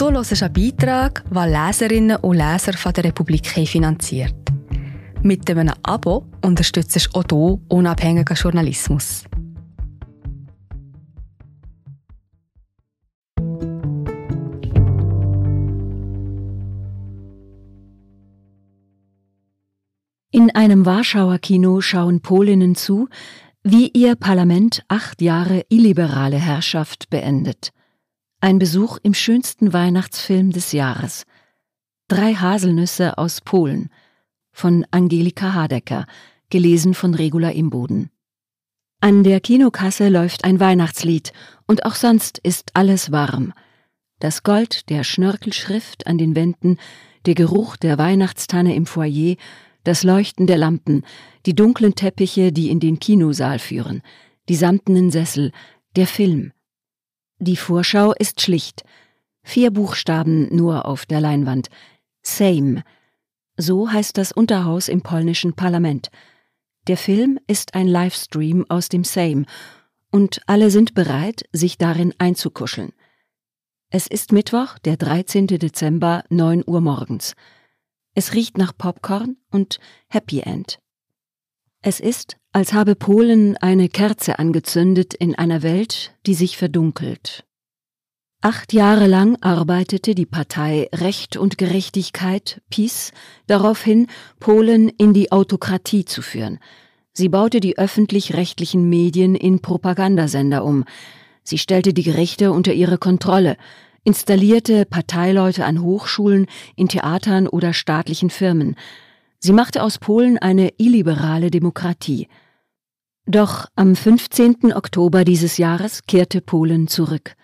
Du hörst einen Beitrag, den Leserinnen und Leser von der Republik finanziert. Mit einem Abo unterstützt du auch du unabhängigen Journalismus. In einem Warschauer Kino schauen Polinnen zu, wie ihr Parlament acht Jahre illiberale Herrschaft beendet. Ein Besuch im schönsten Weihnachtsfilm des Jahres. Drei Haselnüsse aus Polen von Angelika Hadecker, gelesen von Regula Imboden. An der Kinokasse läuft ein Weihnachtslied und auch sonst ist alles warm. Das Gold der Schnörkelschrift an den Wänden, der Geruch der Weihnachtstanne im Foyer, das Leuchten der Lampen, die dunklen Teppiche, die in den Kinosaal führen, die samtenen Sessel, der Film. Die Vorschau ist schlicht. Vier Buchstaben nur auf der Leinwand. Sejm. So heißt das Unterhaus im polnischen Parlament. Der Film ist ein Livestream aus dem Sejm und alle sind bereit, sich darin einzukuscheln. Es ist Mittwoch, der 13. Dezember, 9 Uhr morgens. Es riecht nach Popcorn und Happy End. Es ist, als habe Polen eine Kerze angezündet in einer Welt, die sich verdunkelt. Acht Jahre lang arbeitete die Partei Recht und Gerechtigkeit, PiS, darauf hin, Polen in die Autokratie zu führen. Sie baute die öffentlich-rechtlichen Medien in Propagandasender um. Sie stellte die Gerichte unter ihre Kontrolle, installierte Parteileute an Hochschulen, in Theatern oder staatlichen Firmen. Sie machte aus Polen eine illiberale Demokratie. Doch am 15. Oktober dieses Jahres kehrte Polen zurück.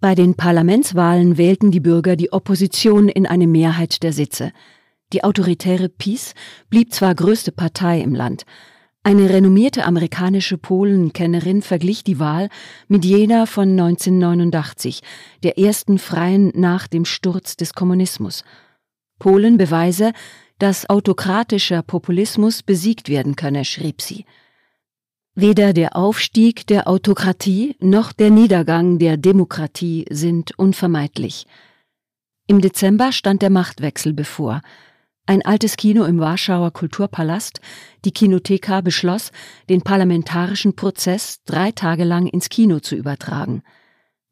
Bei den Parlamentswahlen wählten die Bürger die Opposition in eine Mehrheit der Sitze. Die autoritäre PiS blieb zwar größte Partei im Land, eine renommierte amerikanische Polenkennerin verglich die Wahl mit jener von 1989, der ersten freien nach dem Sturz des Kommunismus. Polen beweise, dass autokratischer Populismus besiegt werden könne, schrieb sie. Weder der Aufstieg der Autokratie noch der Niedergang der Demokratie sind unvermeidlich. Im Dezember stand der Machtwechsel bevor. Ein altes Kino im Warschauer Kulturpalast, die Kinotheka beschloss, den parlamentarischen Prozess drei Tage lang ins Kino zu übertragen.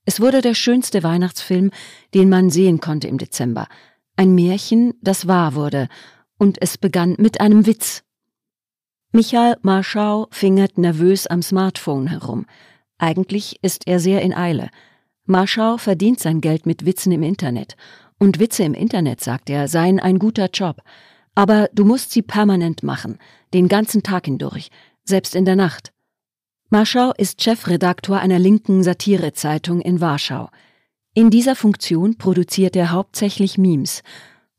Es wurde der schönste Weihnachtsfilm, den man sehen konnte im Dezember. Ein Märchen, das wahr wurde, und es begann mit einem Witz. Michael Marschau fingert nervös am Smartphone herum. Eigentlich ist er sehr in Eile. Marschau verdient sein Geld mit Witzen im Internet und Witze im Internet, sagt er, seien ein guter Job. Aber du musst sie permanent machen, den ganzen Tag hindurch, selbst in der Nacht. Marschau ist Chefredaktor einer linken Satirezeitung in Warschau. In dieser Funktion produziert er hauptsächlich Memes.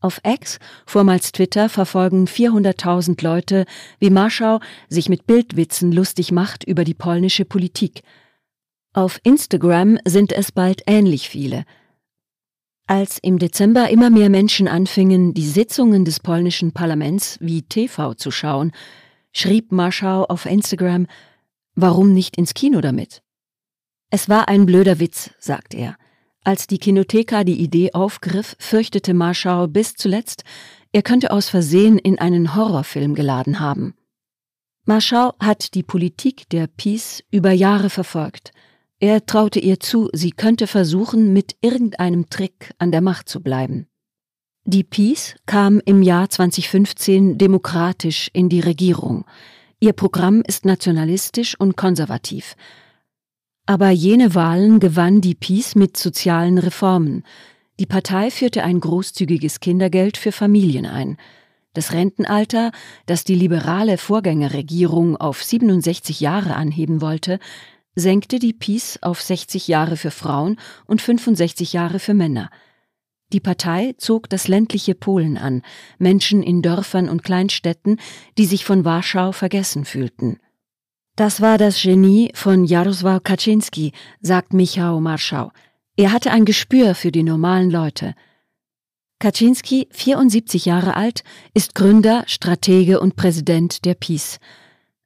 Auf X, vormals Twitter, verfolgen 400.000 Leute, wie Marschau sich mit Bildwitzen lustig macht über die polnische Politik. Auf Instagram sind es bald ähnlich viele – als im Dezember immer mehr Menschen anfingen, die Sitzungen des polnischen Parlaments wie TV zu schauen, schrieb Marschau auf Instagram, warum nicht ins Kino damit? Es war ein blöder Witz, sagt er. Als die Kinotheka die Idee aufgriff, fürchtete Marschau bis zuletzt, er könnte aus Versehen in einen Horrorfilm geladen haben. Marschau hat die Politik der Peace über Jahre verfolgt – er traute ihr zu, sie könnte versuchen, mit irgendeinem Trick an der Macht zu bleiben. Die Peace kam im Jahr 2015 demokratisch in die Regierung. Ihr Programm ist nationalistisch und konservativ. Aber jene Wahlen gewann die Peace mit sozialen Reformen. Die Partei führte ein großzügiges Kindergeld für Familien ein. Das Rentenalter, das die liberale Vorgängerregierung auf 67 Jahre anheben wollte, senkte die Peace auf 60 Jahre für Frauen und 65 Jahre für Männer. Die Partei zog das ländliche Polen an, Menschen in Dörfern und Kleinstädten, die sich von Warschau vergessen fühlten. Das war das Genie von Jarosław Kaczynski, sagt Michał Marschau. Er hatte ein Gespür für die normalen Leute. Kaczynski, 74 Jahre alt, ist Gründer, Stratege und Präsident der PiS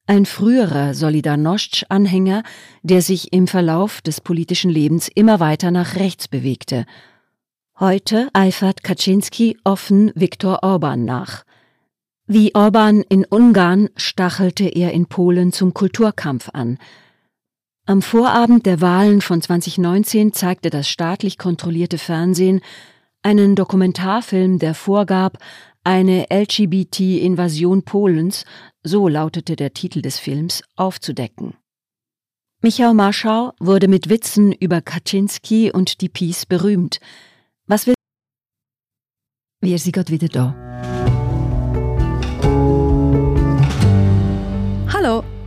ein früherer Solidarność-Anhänger, der sich im Verlauf des politischen Lebens immer weiter nach rechts bewegte. Heute eifert Kaczynski offen Viktor Orban nach. Wie Orban in Ungarn stachelte er in Polen zum Kulturkampf an. Am Vorabend der Wahlen von 2019 zeigte das staatlich kontrollierte Fernsehen einen Dokumentarfilm, der vorgab, eine LGBT-Invasion Polens, so lautete der Titel des Films, aufzudecken. Michał Marschau wurde mit Witzen über Kaczynski und die Peace berühmt. Was will. Wir sind gerade wieder da.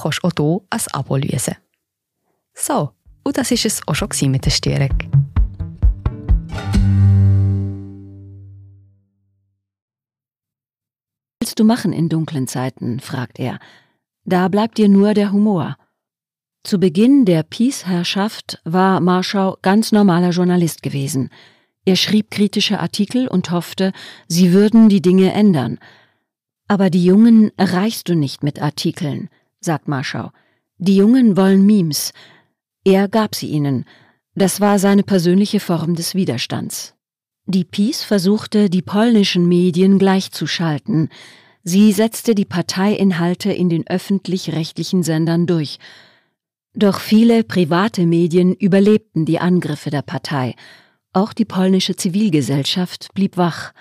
kannst du auch hier ein Abo lösen. So, und das war es auch schon mit der Störung. Was willst du machen in dunklen Zeiten? fragt er. Da bleibt dir nur der Humor. Zu Beginn der Peace-Herrschaft war Marschau ganz normaler Journalist gewesen – er schrieb kritische Artikel und hoffte, sie würden die Dinge ändern. Aber die Jungen erreichst du nicht mit Artikeln, sagt Marschau. Die Jungen wollen Memes. Er gab sie ihnen. Das war seine persönliche Form des Widerstands. Die Peace versuchte, die polnischen Medien gleichzuschalten. Sie setzte die Parteiinhalte in den öffentlich-rechtlichen Sendern durch. Doch viele private Medien überlebten die Angriffe der Partei. Auch die polnische Zivilgesellschaft blieb wach.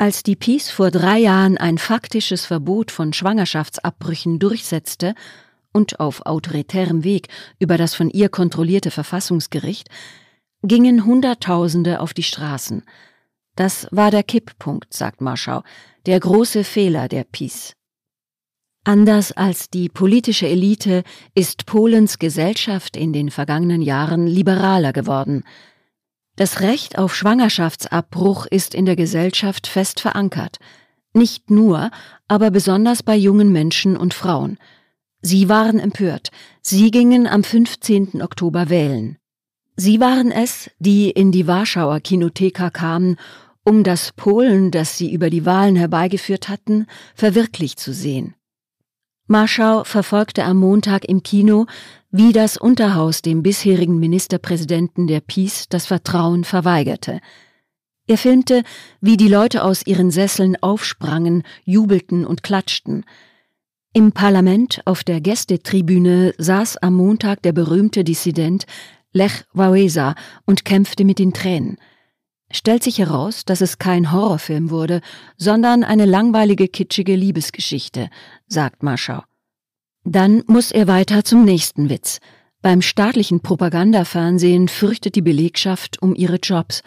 Als die PiS vor drei Jahren ein faktisches Verbot von Schwangerschaftsabbrüchen durchsetzte und auf autoritärem Weg über das von ihr kontrollierte Verfassungsgericht, gingen Hunderttausende auf die Straßen. Das war der Kipppunkt, sagt Marschau, der große Fehler der PiS. Anders als die politische Elite ist Polens Gesellschaft in den vergangenen Jahren liberaler geworden. Das Recht auf Schwangerschaftsabbruch ist in der Gesellschaft fest verankert. Nicht nur, aber besonders bei jungen Menschen und Frauen. Sie waren empört. Sie gingen am 15. Oktober wählen. Sie waren es, die in die Warschauer Kinotheka kamen, um das Polen, das sie über die Wahlen herbeigeführt hatten, verwirklicht zu sehen. Marschau verfolgte am Montag im Kino, wie das Unterhaus dem bisherigen Ministerpräsidenten der Peace das Vertrauen verweigerte. Er filmte, wie die Leute aus ihren Sesseln aufsprangen, jubelten und klatschten. Im Parlament auf der Gästetribüne saß am Montag der berühmte Dissident Lech Wałęsa und kämpfte mit den Tränen. Stellt sich heraus, dass es kein Horrorfilm wurde, sondern eine langweilige, kitschige Liebesgeschichte, sagt Marschau. Dann muss er weiter zum nächsten Witz. Beim staatlichen Propagandafernsehen fürchtet die Belegschaft um ihre Jobs.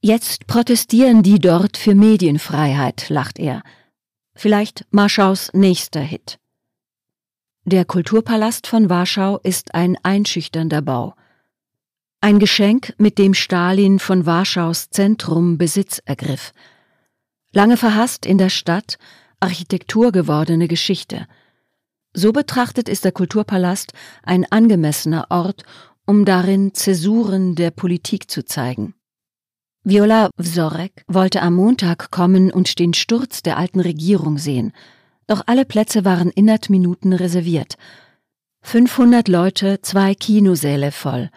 Jetzt protestieren die dort für Medienfreiheit, lacht er. Vielleicht Marschaus nächster Hit. Der Kulturpalast von Warschau ist ein einschüchternder Bau. Ein Geschenk, mit dem Stalin von Warschaus Zentrum Besitz ergriff. Lange verhasst in der Stadt, Architektur gewordene Geschichte – so betrachtet ist der Kulturpalast ein angemessener Ort, um darin Zäsuren der Politik zu zeigen. Viola Wzorek wollte am Montag kommen und den Sturz der alten Regierung sehen, doch alle Plätze waren innerhalb Minuten reserviert. 500 Leute, zwei Kinosäle voll.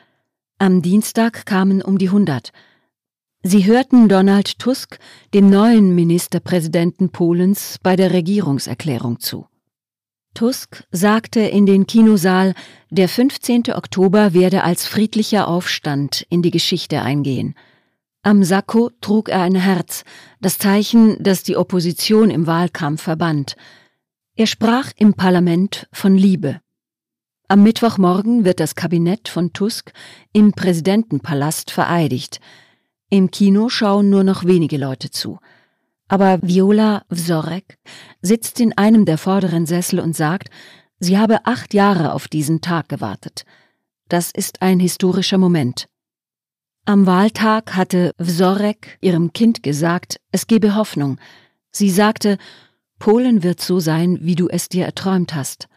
Am Dienstag kamen um die 100. Sie hörten Donald Tusk, dem neuen Ministerpräsidenten Polens, bei der Regierungserklärung zu. Tusk sagte in den Kinosaal, der 15. Oktober werde als friedlicher Aufstand in die Geschichte eingehen. Am Sakko trug er ein Herz, das Zeichen, das die Opposition im Wahlkampf verband. Er sprach im Parlament von Liebe. Am Mittwochmorgen wird das Kabinett von Tusk im Präsidentenpalast vereidigt. Im Kino schauen nur noch wenige Leute zu. Aber Viola Wzorek sitzt in einem der vorderen Sessel und sagt, sie habe acht Jahre auf diesen Tag gewartet. Das ist ein historischer Moment. Am Wahltag hatte Wzorek ihrem Kind gesagt, es gebe Hoffnung. Sie sagte, Polen wird so sein, wie du es dir erträumt hast.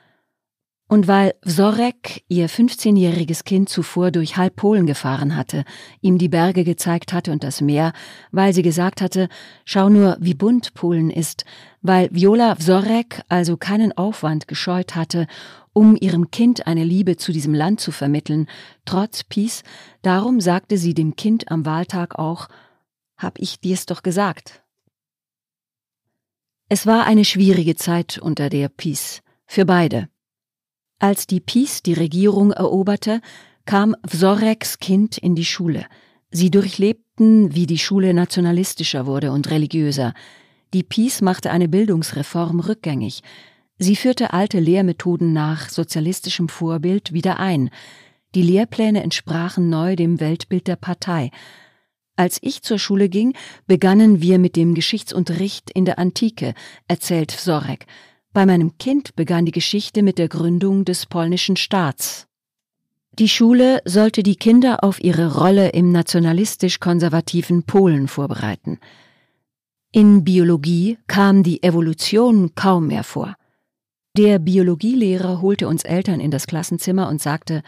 Und weil Wzorek ihr 15-jähriges Kind zuvor durch halb Polen gefahren hatte, ihm die Berge gezeigt hatte und das Meer, weil sie gesagt hatte, schau nur, wie bunt Polen ist, weil Viola Wzorek also keinen Aufwand gescheut hatte, um ihrem Kind eine Liebe zu diesem Land zu vermitteln, trotz Peace, darum sagte sie dem Kind am Wahltag auch, hab ich dir's doch gesagt. Es war eine schwierige Zeit unter der Peace, für beide. Als die PiS die Regierung eroberte, kam Wsoreks Kind in die Schule. Sie durchlebten, wie die Schule nationalistischer wurde und religiöser. Die PiS machte eine Bildungsreform rückgängig. Sie führte alte Lehrmethoden nach sozialistischem Vorbild wieder ein. Die Lehrpläne entsprachen neu dem Weltbild der Partei. Als ich zur Schule ging, begannen wir mit dem Geschichtsunterricht in der Antike, erzählt Wsorek. Bei meinem Kind begann die Geschichte mit der Gründung des polnischen Staats. Die Schule sollte die Kinder auf ihre Rolle im nationalistisch-konservativen Polen vorbereiten. In Biologie kam die Evolution kaum mehr vor. Der Biologielehrer holte uns Eltern in das Klassenzimmer und sagte,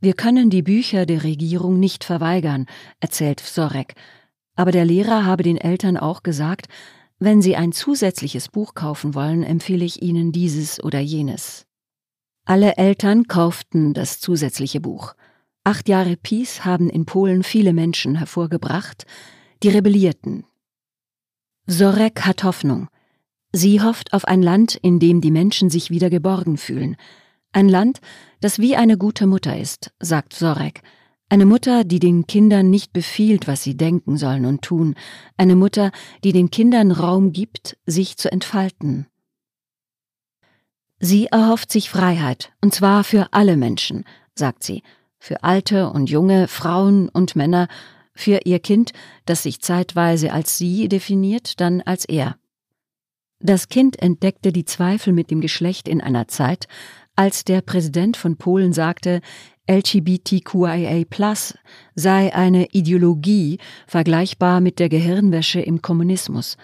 wir können die Bücher der Regierung nicht verweigern, erzählt Wsorek. Aber der Lehrer habe den Eltern auch gesagt, wenn Sie ein zusätzliches Buch kaufen wollen, empfehle ich Ihnen dieses oder jenes. Alle Eltern kauften das zusätzliche Buch. Acht Jahre Peace haben in Polen viele Menschen hervorgebracht, die rebellierten. Sorek hat Hoffnung. Sie hofft auf ein Land, in dem die Menschen sich wieder geborgen fühlen. Ein Land, das wie eine gute Mutter ist, sagt Sorek, eine Mutter, die den Kindern nicht befiehlt, was sie denken sollen und tun. Eine Mutter, die den Kindern Raum gibt, sich zu entfalten. Sie erhofft sich Freiheit, und zwar für alle Menschen, sagt sie, für alte und junge, Frauen und Männer, für ihr Kind, das sich zeitweise als sie definiert, dann als er. Das Kind entdeckte die Zweifel mit dem Geschlecht in einer Zeit, als der Präsident von Polen sagte, LGBTQIA sei eine Ideologie vergleichbar mit der Gehirnwäsche im Kommunismus.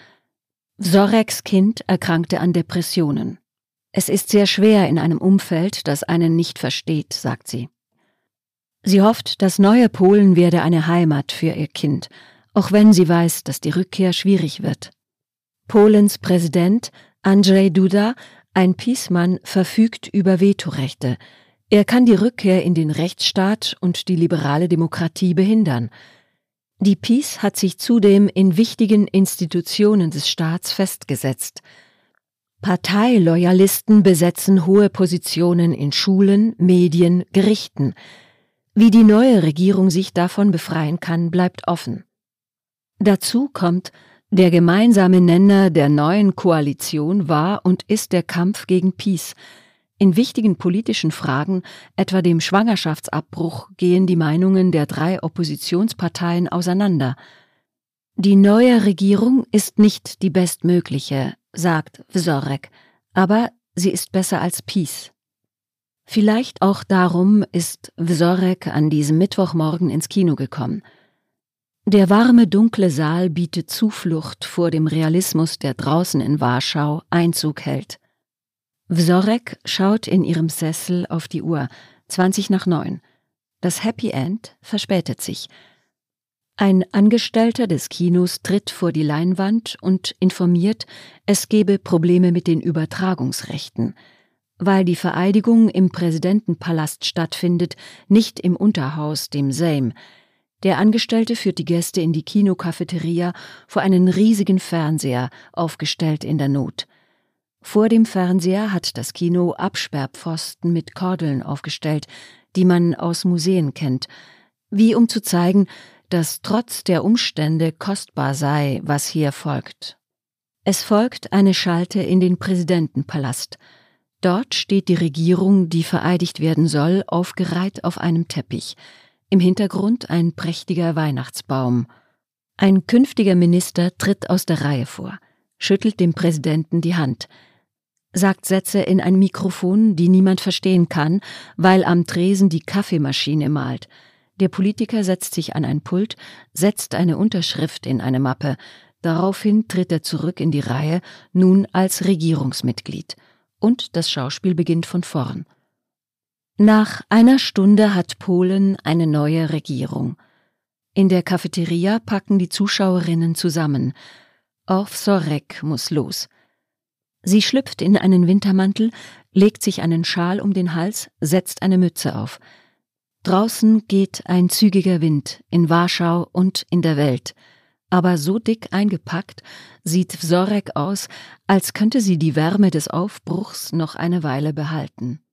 Soreks Kind erkrankte an Depressionen. Es ist sehr schwer in einem Umfeld, das einen nicht versteht, sagt sie. Sie hofft, das neue Polen werde eine Heimat für ihr Kind, auch wenn sie weiß, dass die Rückkehr schwierig wird. Polens Präsident Andrzej Duda, ein Piesmann, verfügt über Vetorechte, er kann die Rückkehr in den Rechtsstaat und die liberale Demokratie behindern. Die PiS hat sich zudem in wichtigen Institutionen des Staats festgesetzt. Parteiloyalisten besetzen hohe Positionen in Schulen, Medien, Gerichten. Wie die neue Regierung sich davon befreien kann, bleibt offen. Dazu kommt, der gemeinsame Nenner der neuen Koalition war und ist der Kampf gegen PiS, in wichtigen politischen Fragen, etwa dem Schwangerschaftsabbruch, gehen die Meinungen der drei Oppositionsparteien auseinander. Die neue Regierung ist nicht die bestmögliche, sagt Wzorek, aber sie ist besser als Peace. Vielleicht auch darum ist Wzorek an diesem Mittwochmorgen ins Kino gekommen. Der warme, dunkle Saal bietet Zuflucht vor dem Realismus, der draußen in Warschau Einzug hält. Wzorek schaut in ihrem Sessel auf die Uhr, 20 nach neun. Das Happy End verspätet sich. Ein Angestellter des Kinos tritt vor die Leinwand und informiert, es gebe Probleme mit den Übertragungsrechten. Weil die Vereidigung im Präsidentenpalast stattfindet, nicht im Unterhaus, dem Sejm. Der Angestellte führt die Gäste in die Kinokafeteria vor einen riesigen Fernseher, aufgestellt in der Not. Vor dem Fernseher hat das Kino Absperrpfosten mit Kordeln aufgestellt, die man aus Museen kennt, wie um zu zeigen, dass trotz der Umstände kostbar sei, was hier folgt. Es folgt eine Schalte in den Präsidentenpalast. Dort steht die Regierung, die vereidigt werden soll, aufgereiht auf einem Teppich. Im Hintergrund ein prächtiger Weihnachtsbaum. Ein künftiger Minister tritt aus der Reihe vor, schüttelt dem Präsidenten die Hand sagt Sätze in ein Mikrofon, die niemand verstehen kann, weil am Tresen die Kaffeemaschine malt. Der Politiker setzt sich an ein Pult, setzt eine Unterschrift in eine Mappe. Daraufhin tritt er zurück in die Reihe, nun als Regierungsmitglied. Und das Schauspiel beginnt von vorn. Nach einer Stunde hat Polen eine neue Regierung. In der Cafeteria packen die Zuschauerinnen zusammen. Orf Sorek muss los. Sie schlüpft in einen Wintermantel, legt sich einen Schal um den Hals, setzt eine Mütze auf. Draußen geht ein zügiger Wind in Warschau und in der Welt. Aber so dick eingepackt sieht Sorek aus, als könnte sie die Wärme des Aufbruchs noch eine Weile behalten.